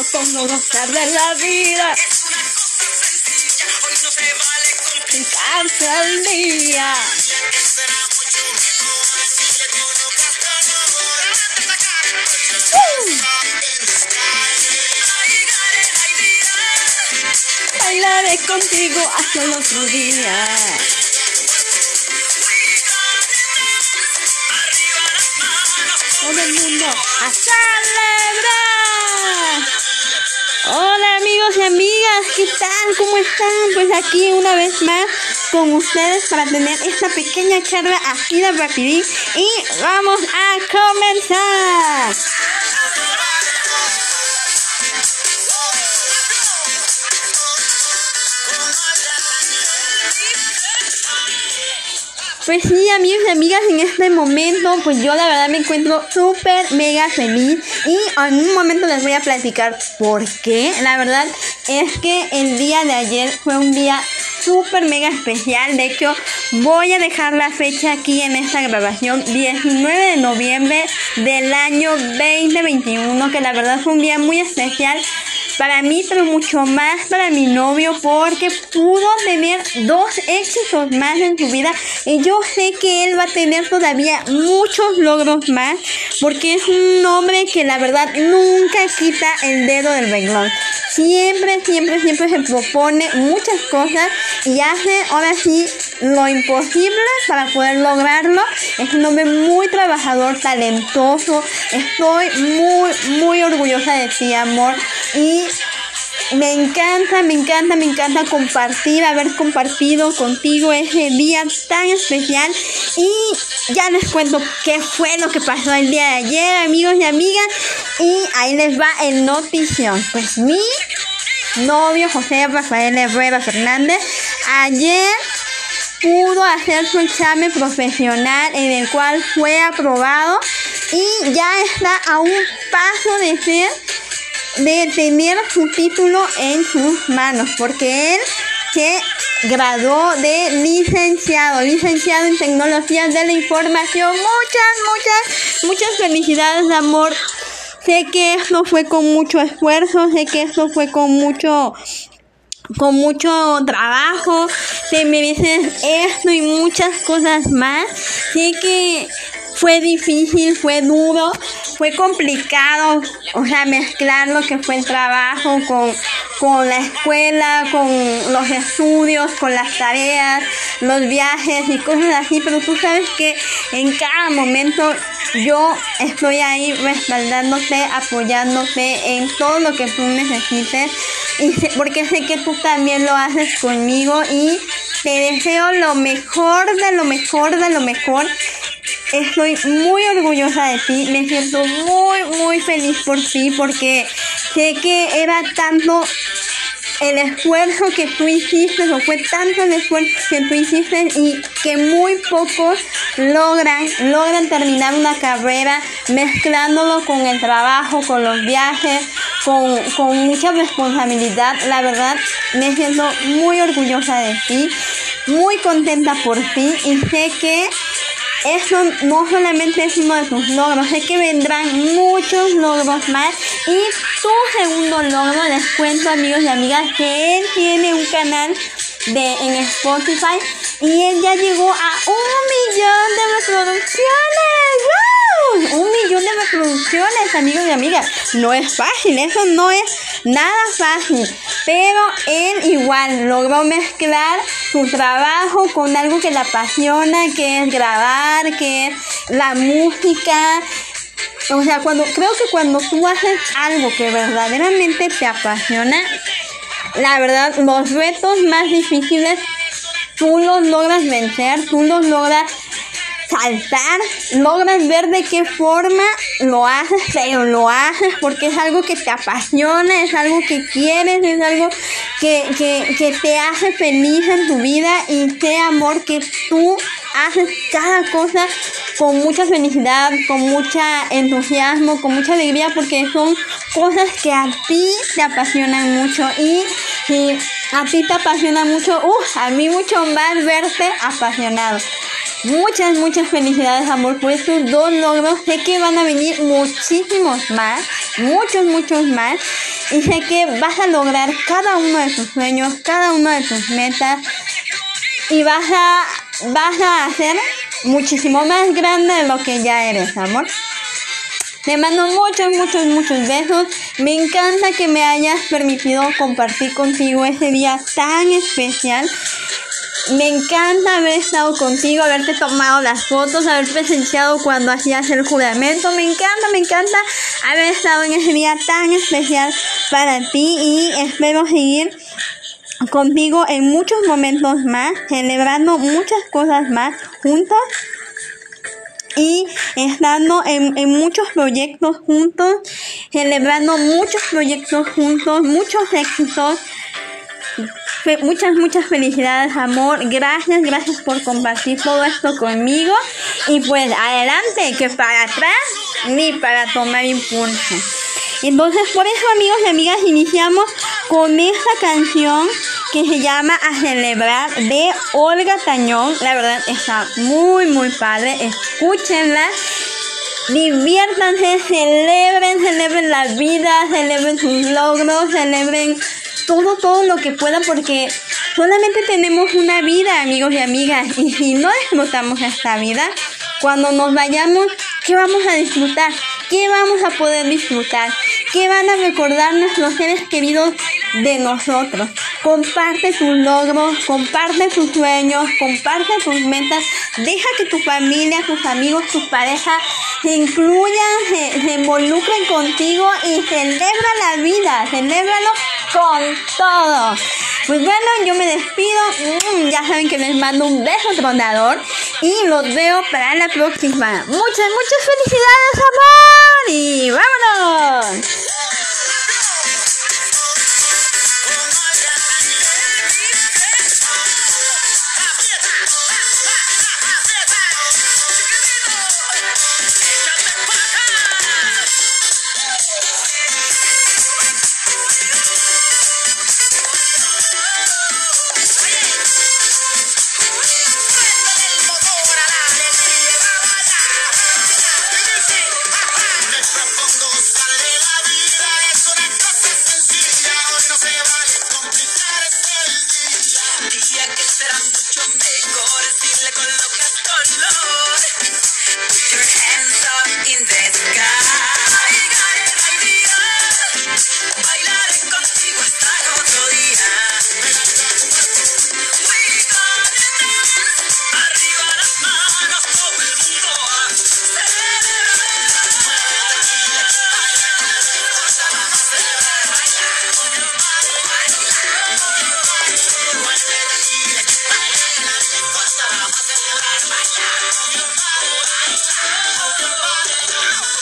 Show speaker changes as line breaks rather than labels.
Me propongo gozar de la vida. Sin cárcel al día. Bailaré contigo hasta el otro día. Todo el mundo a celebrar. Hola amigos y amigas, ¿qué tal? ¿Cómo están? Pues aquí una vez más con ustedes para tener esta pequeña charla así de rapidín y vamos a comenzar. Pues sí, amigos y amigas, en este momento, pues yo la verdad me encuentro súper mega feliz y en un momento les voy a platicar por qué. La verdad es que el día de ayer fue un día súper mega especial. De hecho, voy a dejar la fecha aquí en esta grabación, 19 de noviembre del año 2021, que la verdad fue un día muy especial para mí, pero mucho más para mi novio, porque pudo tener dos éxitos más en su vida. Y yo sé que él va a tener todavía muchos logros más, porque es un hombre que la verdad nunca quita el dedo del renglón. Siempre, siempre, siempre se propone muchas cosas y hace ahora sí lo imposible para poder lograrlo. Es un hombre muy trabajador, talentoso. Estoy muy, muy orgullosa de ti, amor. Y me encanta, me encanta, me encanta compartir, haber compartido contigo ese día tan especial. Y ya les cuento qué fue lo que pasó el día de ayer, amigos y amigas. Y ahí les va el notición. Pues mi novio José Rafael Herrera Fernández ayer pudo hacer su examen profesional en el cual fue aprobado y ya está a un paso de ser de tener su título en sus manos, porque él se graduó de licenciado, licenciado en tecnologías de la información. Muchas, muchas, muchas felicidades, amor. Sé que esto fue con mucho esfuerzo, sé que esto fue con mucho con mucho trabajo, te mereces esto y muchas cosas más. Sé que fue difícil, fue duro, fue complicado, o sea, mezclar lo que fue el trabajo con, con la escuela, con los estudios, con las tareas, los viajes y cosas así, pero tú sabes que en cada momento yo estoy ahí respaldándote, apoyándote en todo lo que tú necesites, y porque sé que tú también lo haces conmigo y te deseo lo mejor de lo mejor de lo mejor Estoy muy orgullosa de ti, me siento muy, muy feliz por ti porque sé que era tanto el esfuerzo que tú hiciste, o fue tanto el esfuerzo que tú hiciste y que muy pocos logran, logran terminar una carrera mezclándolo con el trabajo, con los viajes, con, con mucha responsabilidad. La verdad, me siento muy orgullosa de ti, muy contenta por ti y sé que eso no solamente es uno de tus logros, sé que vendrán muchos logros más. Y tu segundo logro, les cuento amigos y amigas, que él tiene un canal de en Spotify y él ya llegó a un millón de reproducciones. ¡Wow! Un millón de reproducciones, amigos y amigas. No es fácil, eso no es nada fácil. Pero él igual logró mezclar su trabajo con algo que le apasiona, que es grabar, que es la música. O sea, cuando creo que cuando tú haces algo que verdaderamente te apasiona, la verdad, los retos más difíciles tú los logras vencer, tú los logras logras ver de qué forma lo haces, pero lo haces porque es algo que te apasiona, es algo que quieres, es algo que, que, que te hace feliz en tu vida y ese amor que tú haces cada cosa con mucha felicidad, con mucha entusiasmo, con mucha alegría, porque son cosas que a ti te apasionan mucho y si a ti te apasiona mucho, uh, a mí mucho más verte apasionado. Muchas, muchas felicidades, amor, por estos dos logros. Sé que van a venir muchísimos más, muchos, muchos más. Y sé que vas a lograr cada uno de tus sueños, cada una de tus metas. Y vas a, vas a hacer muchísimo más grande de lo que ya eres, amor. Te mando muchos, muchos, muchos besos. Me encanta que me hayas permitido compartir contigo ese día tan especial. Me encanta haber estado contigo, haberte tomado las fotos, haber presenciado cuando hacías el juramento. Me encanta, me encanta haber estado en ese día tan especial para ti y espero seguir contigo en muchos momentos más, celebrando muchas cosas más juntos y estando en, en, muchos proyectos juntos, celebrando muchos proyectos juntos, muchos éxitos. Muchas, muchas felicidades, amor. Gracias, gracias por compartir todo esto conmigo. Y pues adelante, que para atrás ni para tomar impulso. Entonces, por eso, amigos y amigas, iniciamos con esta canción que se llama A Celebrar de Olga Tañón. La verdad está muy, muy padre. Escúchenla. Diviértanse, celebren, celebren la vida, celebren sus logros, celebren todo, todo lo que puedan porque solamente tenemos una vida, amigos y amigas. Y si no disfrutamos esta vida, cuando nos vayamos, ¿qué vamos a disfrutar? ¿Qué vamos a poder disfrutar? ¿Qué van a recordar nuestros seres queridos de nosotros? Comparte tus logros, comparte tus sueños, comparte tus metas. Deja que tu familia, tus amigos, tus parejas se incluyan, se, involucren contigo y celebra la vida, celébralo con todo. Pues bueno, yo me despido. Mm, ya saben que les mando un beso tronador y los veo para la próxima. Muchas, muchas felicidades, amor. Y vámonos.